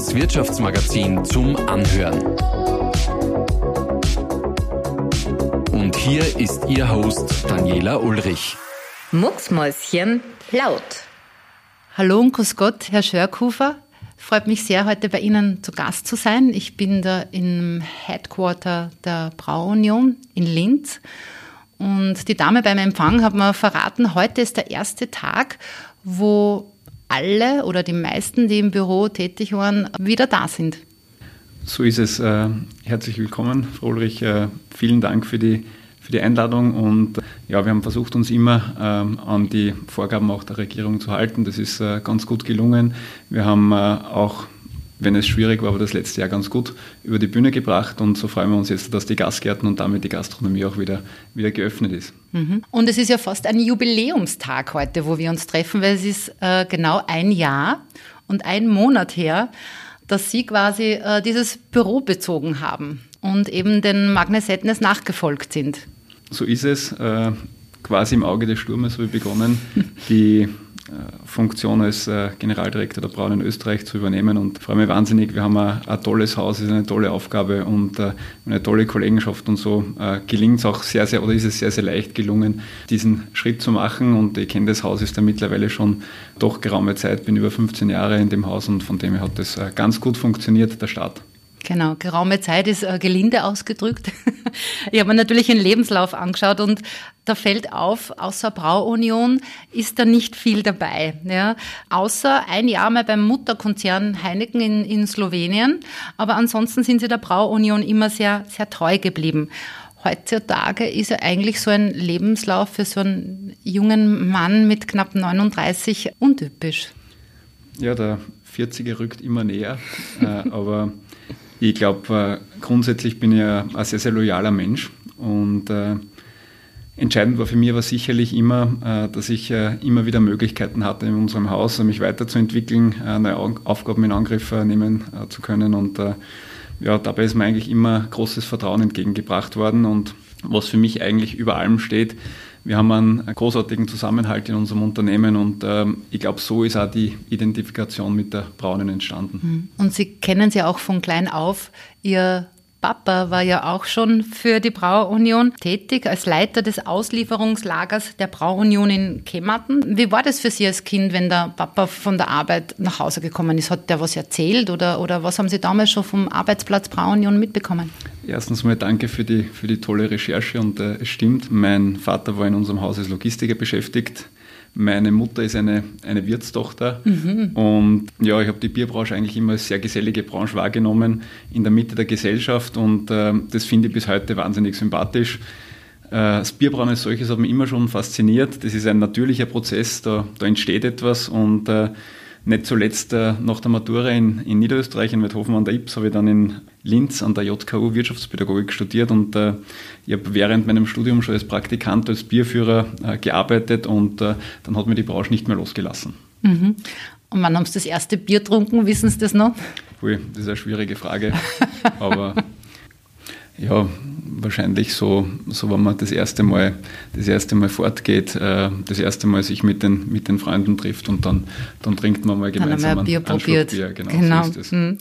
das Wirtschaftsmagazin zum Anhören. Und hier ist Ihr Host Daniela Ulrich. Mucksmäuschen laut. Hallo und grüß Gott, Herr Schörkufer. Freut mich sehr, heute bei Ihnen zu Gast zu sein. Ich bin da im Headquarter der Brauunion in Linz. Und die Dame beim Empfang hat mir verraten, heute ist der erste Tag, wo alle oder die meisten, die im Büro tätig waren, wieder da sind. So ist es. Äh, herzlich willkommen, Frau Ulrich. Äh, vielen Dank für die, für die Einladung. Und ja, wir haben versucht, uns immer an die Vorgaben auch der Regierung zu halten. Das ist äh, ganz gut gelungen. Wir haben auch wenn es schwierig war, aber das letzte Jahr ganz gut über die Bühne gebracht. Und so freuen wir uns jetzt, dass die Gastgärten und damit die Gastronomie auch wieder, wieder geöffnet ist. Mhm. Und es ist ja fast ein Jubiläumstag heute, wo wir uns treffen, weil es ist äh, genau ein Jahr und ein Monat her, dass Sie quasi äh, dieses Büro bezogen haben und eben den Magnesetnes nachgefolgt sind. So ist es. Äh, quasi im Auge des Sturmes habe ich begonnen, die Funktion als äh, Generaldirektor der Braun in Österreich zu übernehmen und freue mich wahnsinnig. Wir haben ein, tolles Haus, ist eine tolle Aufgabe und äh, eine tolle Kollegenschaft und so äh, gelingt es auch sehr, sehr oder ist es sehr, sehr leicht gelungen, diesen Schritt zu machen und ich kenne das Haus, ist da mittlerweile schon doch geraume Zeit, bin über 15 Jahre in dem Haus und von dem her hat das ganz gut funktioniert, der Start. Genau, geraume Zeit ist äh, gelinde ausgedrückt. ich habe mir natürlich den Lebenslauf angeschaut und da fällt auf, außer Brauunion ist da nicht viel dabei. Ja. Außer ein Jahr mal beim Mutterkonzern Heineken in, in Slowenien, aber ansonsten sind sie der Brauunion immer sehr, sehr treu geblieben. Heutzutage ist ja eigentlich so ein Lebenslauf für so einen jungen Mann mit knapp 39 untypisch. Ja, der 40er rückt immer näher, äh, aber ich glaube, äh, grundsätzlich bin ich ein sehr, sehr loyaler Mensch und äh, entscheidend war für mich aber sicherlich immer, äh, dass ich immer wieder Möglichkeiten hatte in unserem Haus, mich weiterzuentwickeln, neue Aufgaben in Angriff nehmen zu können und ja, dabei ist mir eigentlich immer großes Vertrauen entgegengebracht worden und was für mich eigentlich über allem steht, wir haben einen großartigen Zusammenhalt in unserem Unternehmen und ähm, ich glaube, so ist auch die Identifikation mit der Braunen entstanden. Hm. Und Sie kennen sie auch von klein auf. Ihr Papa war ja auch schon für die Brauunion tätig als Leiter des Auslieferungslagers der Brauunion in Kemmerten. Wie war das für Sie als Kind, wenn der Papa von der Arbeit nach Hause gekommen ist? Hat der was erzählt oder, oder was haben Sie damals schon vom Arbeitsplatz Brauunion mitbekommen? Erstens mal danke für die, für die tolle Recherche und äh, es stimmt, mein Vater war in unserem Haus als Logistiker beschäftigt. Meine Mutter ist eine, eine Wirtstochter mhm. und ja, ich habe die Bierbranche eigentlich immer als sehr gesellige Branche wahrgenommen, in der Mitte der Gesellschaft und äh, das finde ich bis heute wahnsinnig sympathisch. Äh, das Bierbrauen als solches hat mich immer schon fasziniert. Das ist ein natürlicher Prozess, da, da entsteht etwas und äh, nicht zuletzt äh, nach der Matura in, in Niederösterreich, in Weidhofen an der Ips, habe ich dann in Linz an der JKU Wirtschaftspädagogik studiert und äh, ich habe während meinem Studium schon als Praktikant, als Bierführer äh, gearbeitet und äh, dann hat mir die Branche nicht mehr losgelassen. Mhm. Und wann haben Sie das erste Bier getrunken? Wissen Sie das noch? Ui, das ist eine schwierige Frage, aber ja, wahrscheinlich so, so wenn man das erste Mal, das erste Mal fortgeht, äh, das erste Mal sich mit den, mit den Freunden trifft und dann, dann trinkt man mal gemeinsam dann haben wir ein Bier probiert. Bier. Genau, genau. So hm.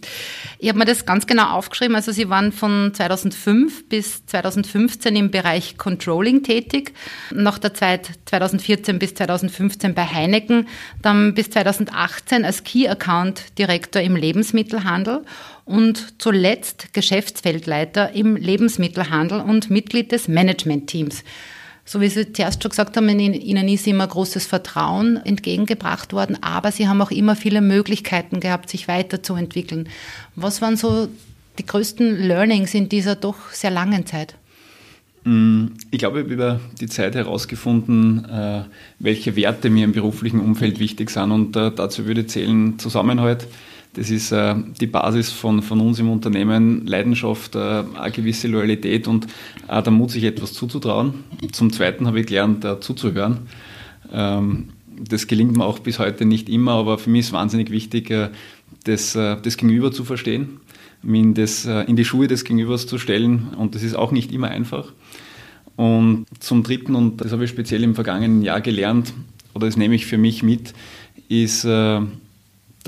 Ich habe mir das ganz genau aufgeschrieben. Also Sie waren von 2005 bis 2015 im Bereich Controlling tätig, nach der Zeit 2014 bis 2015 bei Heineken, dann bis 2018 als Key Account Direktor im Lebensmittelhandel und zuletzt Geschäftsfeldleiter im Lebensmittelhandel und Mitglied des Managementteams. So wie Sie zuerst schon gesagt haben, Ihnen ist immer großes Vertrauen entgegengebracht worden, aber Sie haben auch immer viele Möglichkeiten gehabt, sich weiterzuentwickeln. Was waren so die größten Learnings in dieser doch sehr langen Zeit? Mm, ich glaube, ich habe über die Zeit herausgefunden, äh, welche Werte mir im beruflichen Umfeld wichtig sind und äh, dazu würde zählen Zusammenhalt, das ist äh, die Basis von, von uns im Unternehmen, Leidenschaft, äh, eine gewisse Loyalität und äh, der Mut, sich etwas zuzutrauen. Zum Zweiten habe ich gelernt, äh, zuzuhören. Ähm, das gelingt mir auch bis heute nicht immer, aber für mich ist wahnsinnig wichtig, äh, das, äh, das Gegenüber zu verstehen, mich in, das, in die Schuhe des Gegenübers zu stellen und das ist auch nicht immer einfach. Und zum Dritten, und das habe ich speziell im vergangenen Jahr gelernt, oder das nehme ich für mich mit, ist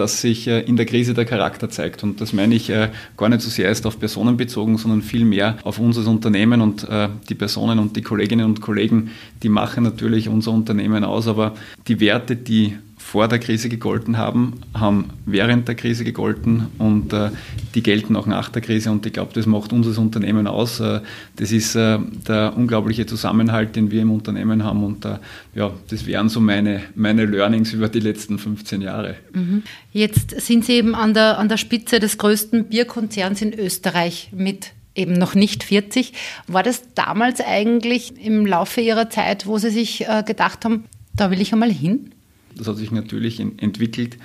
dass sich äh, in der Krise der Charakter zeigt. Und das meine ich äh, gar nicht so sehr erst auf Personen bezogen, sondern vielmehr auf unser Unternehmen und äh, die Personen und die Kolleginnen und Kollegen, die machen natürlich unser Unternehmen aus. Aber die Werte, die vor der Krise gegolten haben, haben während der Krise gegolten und äh, die gelten auch nach der Krise. Und ich glaube, das macht unser Unternehmen aus. Äh, das ist äh, der unglaubliche Zusammenhalt, den wir im Unternehmen haben. Und äh, ja, das wären so meine, meine Learnings über die letzten 15 Jahre. Mhm. Jetzt sind Sie eben an der, an der Spitze des größten Bierkonzerns in Österreich mit eben noch nicht 40. War das damals eigentlich im Laufe Ihrer Zeit, wo Sie sich äh, gedacht haben, da will ich einmal hin? Das hat sich natürlich entwickelt.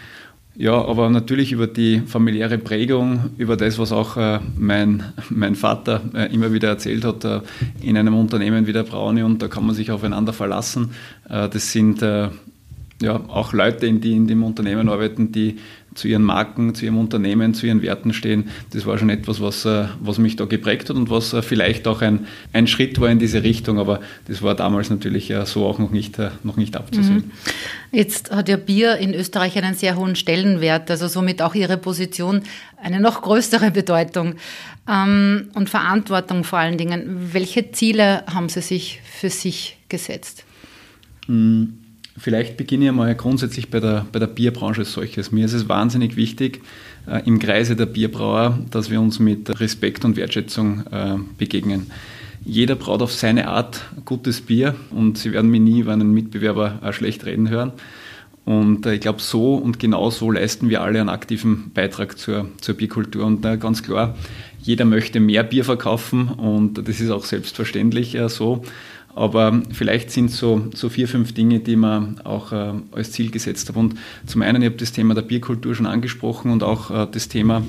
Ja, aber natürlich über die familiäre Prägung, über das, was auch äh, mein, mein Vater äh, immer wieder erzählt hat, äh, in einem Unternehmen wie der Braune und da kann man sich aufeinander verlassen. Äh, das sind äh, ja auch Leute, die in dem Unternehmen arbeiten, die zu ihren Marken, zu ihrem Unternehmen, zu ihren Werten stehen. Das war schon etwas, was, äh, was mich da geprägt hat und was äh, vielleicht auch ein, ein Schritt war in diese Richtung, aber das war damals natürlich äh, so auch noch nicht, noch nicht abzusehen. Mhm. Jetzt hat ja Bier in Österreich einen sehr hohen Stellenwert, also somit auch Ihre Position eine noch größere Bedeutung ähm, und Verantwortung vor allen Dingen. Welche Ziele haben Sie sich für sich gesetzt? Mhm. Vielleicht beginne ich mal grundsätzlich bei der, bei der Bierbranche als solches. Mir ist es wahnsinnig wichtig, äh, im Kreise der Bierbrauer, dass wir uns mit Respekt und Wertschätzung äh, begegnen. Jeder braut auf seine Art gutes Bier und Sie werden mich nie über einen Mitbewerber äh, schlecht reden hören. Und äh, ich glaube, so und genau so leisten wir alle einen aktiven Beitrag zur, zur Bierkultur. Und äh, ganz klar, jeder möchte mehr Bier verkaufen und das ist auch selbstverständlich äh, so. Aber vielleicht sind so, so vier, fünf Dinge, die man auch äh, als Ziel gesetzt habe. Und zum einen, ich habe das Thema der Bierkultur schon angesprochen und auch äh, das Thema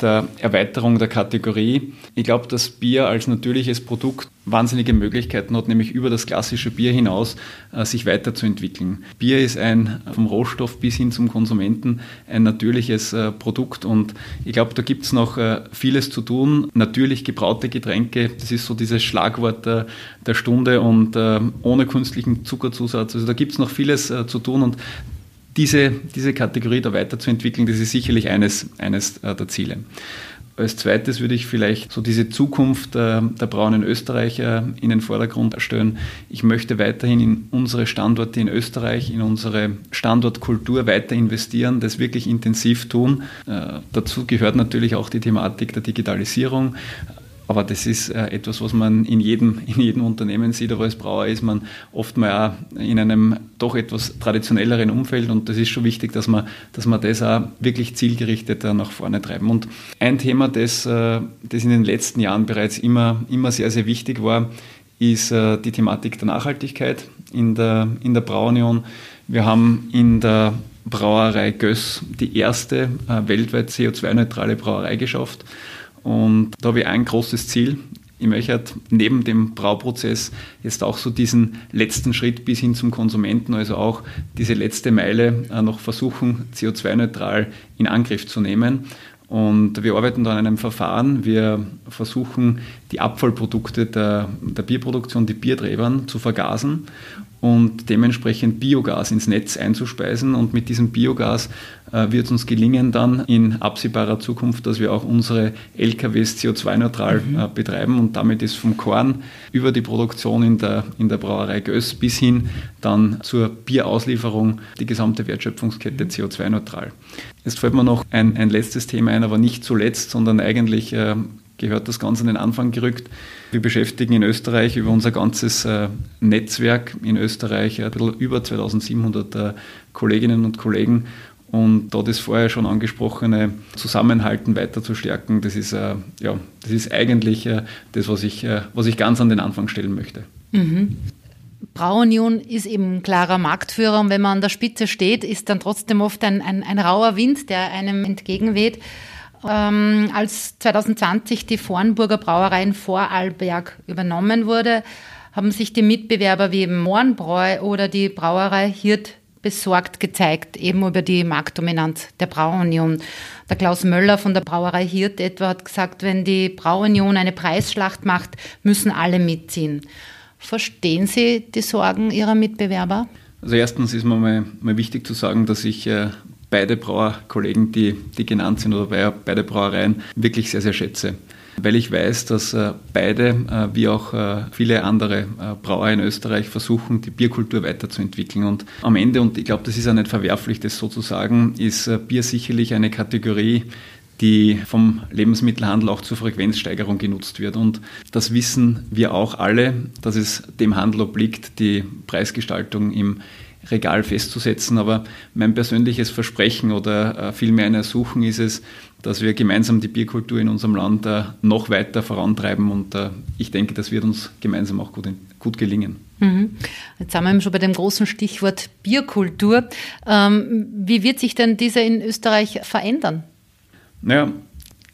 der Erweiterung der Kategorie. Ich glaube, dass Bier als natürliches Produkt wahnsinnige Möglichkeiten hat, nämlich über das klassische Bier hinaus äh, sich weiterzuentwickeln. Bier ist ein vom Rohstoff bis hin zum Konsumenten ein natürliches äh, Produkt und ich glaube, da gibt es noch äh, vieles zu tun. Natürlich gebraute Getränke, das ist so dieses Schlagwort der, Stunde und ohne künstlichen Zuckerzusatz. Also da gibt es noch vieles zu tun und diese, diese Kategorie da weiterzuentwickeln, das ist sicherlich eines, eines äh, der Ziele. Als zweites würde ich vielleicht so diese Zukunft äh, der braunen Österreicher in den Vordergrund stellen. Ich möchte weiterhin in unsere Standorte in Österreich, in unsere Standortkultur weiter investieren, das wirklich intensiv tun. Äh, dazu gehört natürlich auch die Thematik der Digitalisierung. Aber das ist äh, etwas, was man in jedem, in jedem Unternehmen sieht. Aber als Brauer ist man oft mal auch in einem doch etwas traditionelleren Umfeld. Und das ist schon wichtig, dass man, dass man das auch wirklich zielgerichtet nach vorne treiben. Und ein Thema, das, äh, das in den letzten Jahren bereits immer, immer sehr, sehr wichtig war, ist äh, die Thematik der Nachhaltigkeit in der, in der Brauunion. Wir haben in der Brauerei Göss die erste weltweit CO2-neutrale Brauerei geschafft. Und da habe ich ein großes Ziel. Ich möchte halt neben dem Brauprozess jetzt auch so diesen letzten Schritt bis hin zum Konsumenten, also auch diese letzte Meile äh, noch versuchen, CO2-neutral in Angriff zu nehmen. Und wir arbeiten da an einem Verfahren. Wir versuchen, die Abfallprodukte der, der Bierproduktion, die Bierträbern, zu vergasen und dementsprechend Biogas ins Netz einzuspeisen. Und mit diesem Biogas äh, wird es uns gelingen, dann in absehbarer Zukunft, dass wir auch unsere LKWs CO2-neutral mhm. äh, betreiben. Und damit ist vom Korn über die Produktion in der, in der Brauerei Göss bis hin dann zur Bierauslieferung die gesamte Wertschöpfungskette mhm. CO2-neutral. Jetzt fällt mir noch ein, ein letztes Thema ein, aber nicht zuletzt, sondern eigentlich äh, gehört das Ganze an den Anfang gerückt. Wir beschäftigen in Österreich über unser ganzes äh, Netzwerk in Österreich ein bisschen über 2700 äh, Kolleginnen und Kollegen. Und da das vorher schon angesprochene Zusammenhalten weiter zu stärken, das ist, äh, ja, das ist eigentlich das, was ich, was ich ganz an den Anfang stellen möchte. Mhm. Brauunion ist eben klarer Marktführer und wenn man an der Spitze steht, ist dann trotzdem oft ein, ein, ein rauer Wind, der einem entgegenweht. Ähm, als 2020 die Vornburger Brauerei in Vorarlberg übernommen wurde, haben sich die Mitbewerber wie eben Mohrenbräu oder die Brauerei Hirt besorgt gezeigt, eben über die Marktdominanz der Brauunion. Der Klaus Möller von der Brauerei Hirt etwa hat gesagt, wenn die Brauunion eine Preisschlacht macht, müssen alle mitziehen. Verstehen Sie die Sorgen Ihrer Mitbewerber? Also erstens ist mir mal, mal wichtig zu sagen, dass ich äh, beide Brauerkollegen, die, die genannt sind, oder beide Brauereien wirklich sehr, sehr schätze weil ich weiß, dass äh, beide, äh, wie auch äh, viele andere Brauer in Österreich, versuchen, die Bierkultur weiterzuentwickeln. Und am Ende, und ich glaube, das ist auch nicht verwerflich, das so zu sagen, ist Bier sicherlich eine Kategorie, die vom Lebensmittelhandel auch zur Frequenzsteigerung genutzt wird. Und das wissen wir auch alle, dass es dem Handel obliegt, die Preisgestaltung im Regal festzusetzen. Aber mein persönliches Versprechen oder vielmehr ein Ersuchen ist es, dass wir gemeinsam die Bierkultur in unserem Land äh, noch weiter vorantreiben und äh, ich denke, das wird uns gemeinsam auch gut, gut gelingen. Mhm. Jetzt sind wir eben schon bei dem großen Stichwort Bierkultur. Ähm, wie wird sich denn diese in Österreich verändern? Naja,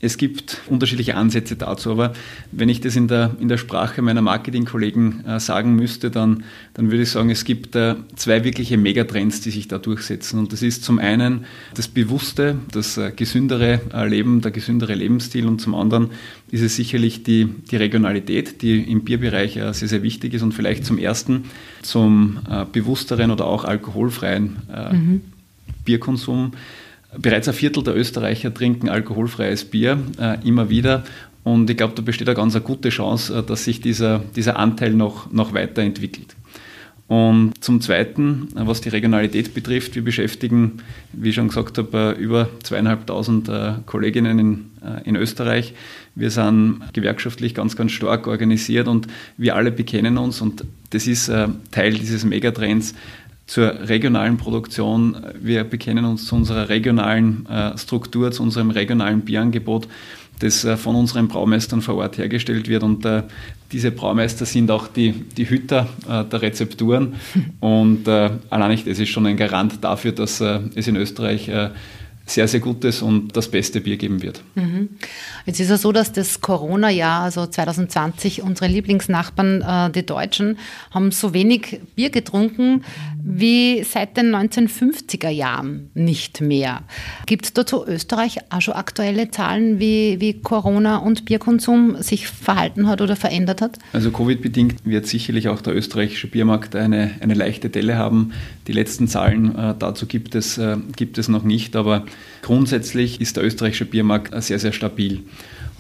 es gibt unterschiedliche Ansätze dazu, aber wenn ich das in der, in der Sprache meiner Marketingkollegen äh, sagen müsste, dann, dann würde ich sagen, es gibt äh, zwei wirkliche Megatrends, die sich da durchsetzen. Und das ist zum einen das bewusste, das äh, gesündere äh, Leben, der gesündere Lebensstil und zum anderen ist es sicherlich die, die Regionalität, die im Bierbereich äh, sehr, sehr wichtig ist und vielleicht zum ersten zum äh, bewussteren oder auch alkoholfreien mhm. Bierkonsum Bereits ein Viertel der Österreicher trinken alkoholfreies Bier äh, immer wieder. Und ich glaube, da besteht eine ganz eine gute Chance, äh, dass sich dieser, dieser Anteil noch, noch weiterentwickelt. Und zum Zweiten, äh, was die Regionalität betrifft, wir beschäftigen, wie ich schon gesagt habe, äh, über zweieinhalbtausend Kolleginnen in, in Österreich. Wir sind gewerkschaftlich ganz, ganz stark organisiert und wir alle bekennen uns, und das ist Teil dieses Megatrends, zur regionalen Produktion. Wir bekennen uns zu unserer regionalen äh, Struktur, zu unserem regionalen Bierangebot, das äh, von unseren Braumeistern vor Ort hergestellt wird. Und äh, diese Braumeister sind auch die, die Hüter äh, der Rezepturen. Und äh, allein nicht, das ist schon ein Garant dafür, dass äh, es in Österreich sehr, sehr gutes und das beste Bier geben wird. Mhm. Jetzt ist es so, dass das Corona-Jahr, also 2020, unsere Lieblingsnachbarn, äh, die Deutschen, haben so wenig Bier getrunken wie seit den 1950er Jahren nicht mehr. Gibt es dazu Österreich auch schon aktuelle Zahlen, wie, wie Corona und Bierkonsum sich verhalten hat oder verändert hat? Also Covid-bedingt wird sicherlich auch der österreichische Biermarkt eine, eine leichte Delle haben. Die letzten Zahlen äh, dazu gibt es, äh, gibt es noch nicht, aber Grundsätzlich ist der österreichische Biermarkt sehr, sehr stabil.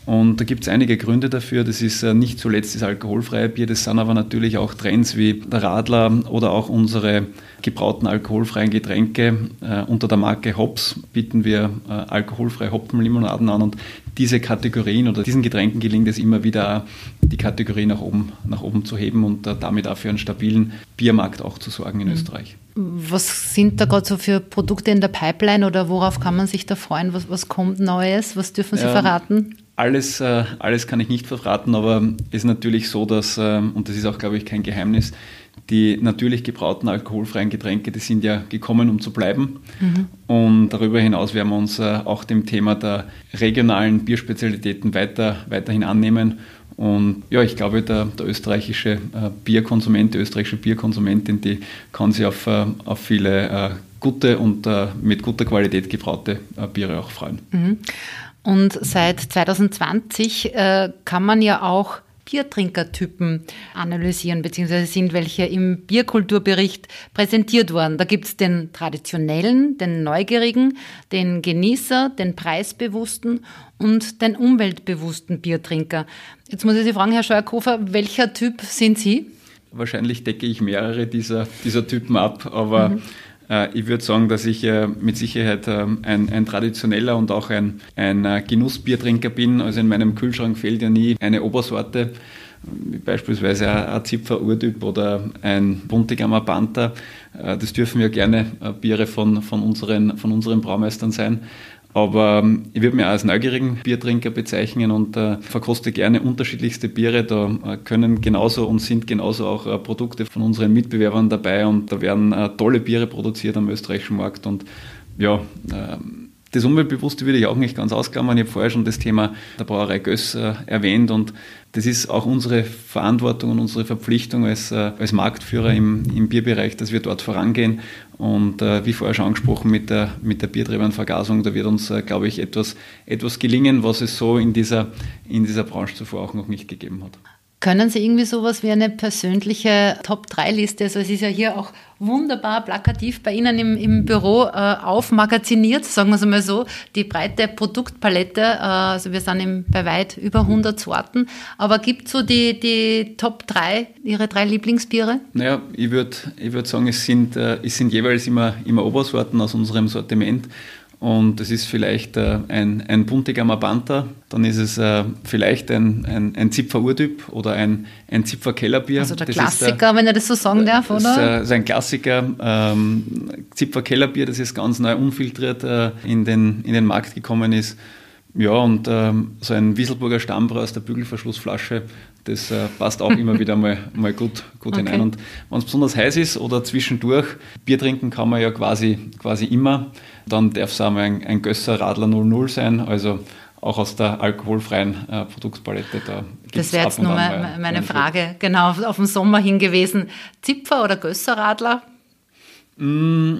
Und da gibt es einige Gründe dafür. Das ist äh, nicht zuletzt das alkoholfreie Bier, das sind aber natürlich auch Trends wie der Radler oder auch unsere gebrauten alkoholfreien Getränke. Äh, unter der Marke Hops bieten wir äh, alkoholfreie Hopfenlimonaden an und diese Kategorien oder diesen Getränken gelingt es immer wieder, die Kategorie nach oben, nach oben zu heben und damit auch für einen stabilen Biermarkt auch zu sorgen in mhm. Österreich. Was sind da gerade so für Produkte in der Pipeline oder worauf kann man sich da freuen? Was, was kommt Neues? Was dürfen Sie ähm, verraten? Alles, äh, alles kann ich nicht verraten, aber es ist natürlich so, dass, äh, und das ist auch, glaube ich, kein Geheimnis, die natürlich gebrauten alkoholfreien Getränke, die sind ja gekommen, um zu bleiben. Mhm. Und darüber hinaus werden wir uns äh, auch dem Thema der regionalen Bierspezialitäten weiter, weiterhin annehmen. Und ja, ich glaube, der, der österreichische Bierkonsument, die österreichische Bierkonsumentin, die kann sich auf, auf viele gute und mit guter Qualität gebraute Biere auch freuen. Mhm. Und seit 2020 äh, kann man ja auch Biertrinkertypen analysieren, beziehungsweise sind welche im Bierkulturbericht präsentiert worden. Da gibt es den traditionellen, den neugierigen, den Genießer, den preisbewussten und den umweltbewussten Biertrinker. Jetzt muss ich Sie fragen, Herr Scheuerkofer, welcher Typ sind Sie? Wahrscheinlich decke ich mehrere dieser, dieser Typen ab, aber mhm. Äh, ich würde sagen, dass ich äh, mit Sicherheit ähm, ein, ein traditioneller und auch ein, ein äh, Genussbiertrinker bin. Also in meinem Kühlschrank fehlt ja nie eine Obersorte, wie beispielsweise ein Zipfer Urtyp oder ein Buntigammer Panther. Das dürfen ja gerne Biere von, von, unseren, von unseren Braumeistern sein. Aber ähm, ich würde mich auch als neugierigen Biertrinker bezeichnen und äh, verkoste gerne unterschiedlichste Biere. Da äh, können genauso und sind genauso auch äh, Produkte von unseren Mitbewerbern dabei und da werden äh, tolle Biere produziert am österreichischen Markt und ja, ähm, das Umweltbewusste würde ich auch nicht ganz ausklammern. Ich habe vorher schon das Thema der Brauerei Göss äh, erwähnt und das ist auch unsere Verantwortung und unsere Verpflichtung als, äh, als Marktführer im, im Bierbereich, dass wir dort vorangehen. Und äh, wie vorher schon angesprochen mit der, mit der Biertreibernvergasung, da wird uns, äh, glaube ich, etwas, etwas gelingen, was es so in dieser, in dieser Branche zuvor auch noch nicht gegeben hat. Können Sie irgendwie sowas wie eine persönliche Top-3-Liste, also es ist ja hier auch wunderbar plakativ bei Ihnen im, im Büro äh, aufmagaziniert, sagen wir es einmal so, die breite Produktpalette, äh, also wir sind im, bei weit über 100 Sorten, aber gibt es so die, die Top 3, Ihre drei Lieblingsbiere? Naja, ich würde ich würd sagen, es sind, äh, es sind jeweils immer, immer Obersorten aus unserem Sortiment und es ist vielleicht äh, ein, ein buntiger Mabanta, dann ist es äh, vielleicht ein, ein, ein Zipfer Urtyp oder ein, ein Zipfer Kellerbier. Also der das Klassiker, der, wenn er das so sagen darf, oder? Das, äh, ist ein Klassiker. Ähm, Zipfer Kellerbier, das ist ganz neu unfiltriert äh, in, den, in den Markt gekommen ist. Ja, und ähm, so ein Wieselburger Stammbrau aus der Bügelverschlussflasche, das äh, passt auch immer wieder mal, mal gut, gut okay. hinein. Und wenn es besonders heiß ist oder zwischendurch, Bier trinken kann man ja quasi, quasi immer. Dann darf es auch mal ein, ein Gösser Radler 00 sein, also auch aus der alkoholfreien äh, Produktpalette. Da das wäre jetzt nur mal meine Frage, genau, auf den Sommer hin gewesen. Zipfer oder Gösser Radler? Mm,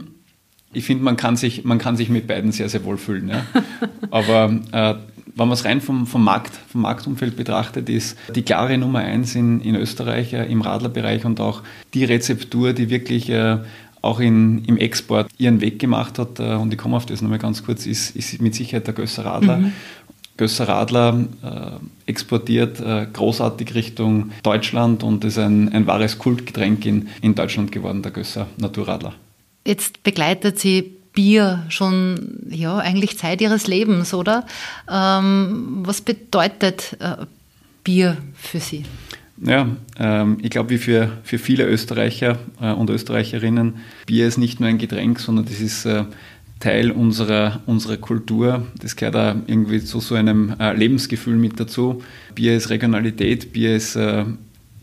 ich finde, man, kann sich, man kann sich mit beiden sehr, sehr wohl fühlen. Ja. Aber äh, wenn man es rein vom, vom, Markt, vom Marktumfeld betrachtet, ist die klare Nummer eins in, in Österreich äh, im Radlerbereich und auch die Rezeptur, die wirklich äh, auch in, im Export ihren Weg gemacht hat, äh, und ich komme auf das nochmal ganz kurz, ist, ist mit Sicherheit der Gösser Radler. Mhm. Gösser Radler äh, exportiert äh, großartig Richtung Deutschland und ist ein, ein wahres Kultgetränk in, in Deutschland geworden, der Gösser Naturradler. Jetzt begleitet Sie Bier schon, ja, eigentlich Zeit Ihres Lebens, oder? Ähm, was bedeutet äh, Bier für Sie? Ja, ähm, ich glaube, wie für, für viele Österreicher äh, und Österreicherinnen, Bier ist nicht nur ein Getränk, sondern das ist äh, Teil unserer, unserer Kultur. Das gehört da irgendwie zu so einem äh, Lebensgefühl mit dazu. Bier ist Regionalität, Bier ist äh,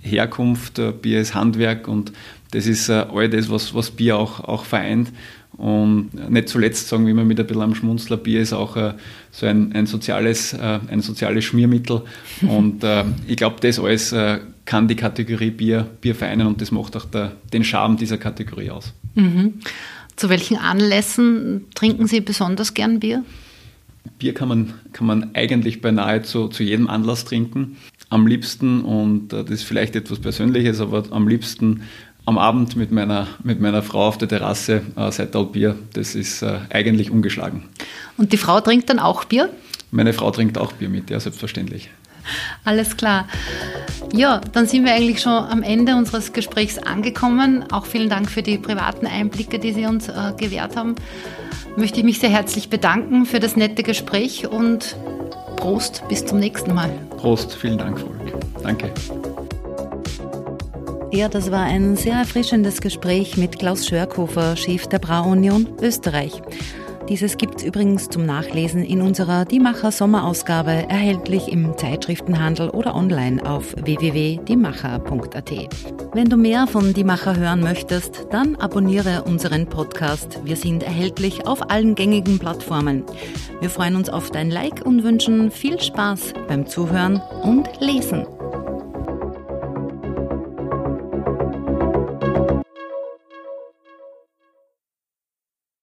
Herkunft, äh, Bier ist Handwerk und das ist äh, all das, was, was Bier auch, auch vereint. Und nicht zuletzt sagen wir immer mit ein bisschen am Schmunzler, Bier ist auch äh, so ein, ein, soziales, äh, ein soziales Schmiermittel. Und äh, ich glaube, das alles äh, kann die Kategorie Bier, Bier vereinen und das macht auch der, den Charme dieser Kategorie aus. Mhm. Zu welchen Anlässen trinken Sie besonders gern Bier? Bier kann man, kann man eigentlich beinahe zu, zu jedem Anlass trinken. Am liebsten, und äh, das ist vielleicht etwas Persönliches, aber am liebsten am Abend mit meiner, mit meiner Frau auf der Terrasse äh, Seital Bier. Das ist äh, eigentlich ungeschlagen. Und die Frau trinkt dann auch Bier? Meine Frau trinkt auch Bier mit, ja, selbstverständlich. Alles klar. Ja, dann sind wir eigentlich schon am Ende unseres Gesprächs angekommen. Auch vielen Dank für die privaten Einblicke, die Sie uns äh, gewährt haben. Möchte ich mich sehr herzlich bedanken für das nette Gespräch und Prost, bis zum nächsten Mal. Prost, vielen Dank, Volk. Danke. Ja, das war ein sehr erfrischendes Gespräch mit Klaus Schörkofer, Chef der Brauunion Österreich. Dieses gibt's übrigens zum Nachlesen in unserer Diemacher Sommerausgabe, erhältlich im Zeitschriftenhandel oder online auf www.diemacher.at. Wenn du mehr von Diemacher hören möchtest, dann abonniere unseren Podcast. Wir sind erhältlich auf allen gängigen Plattformen. Wir freuen uns auf dein Like und wünschen viel Spaß beim Zuhören und Lesen.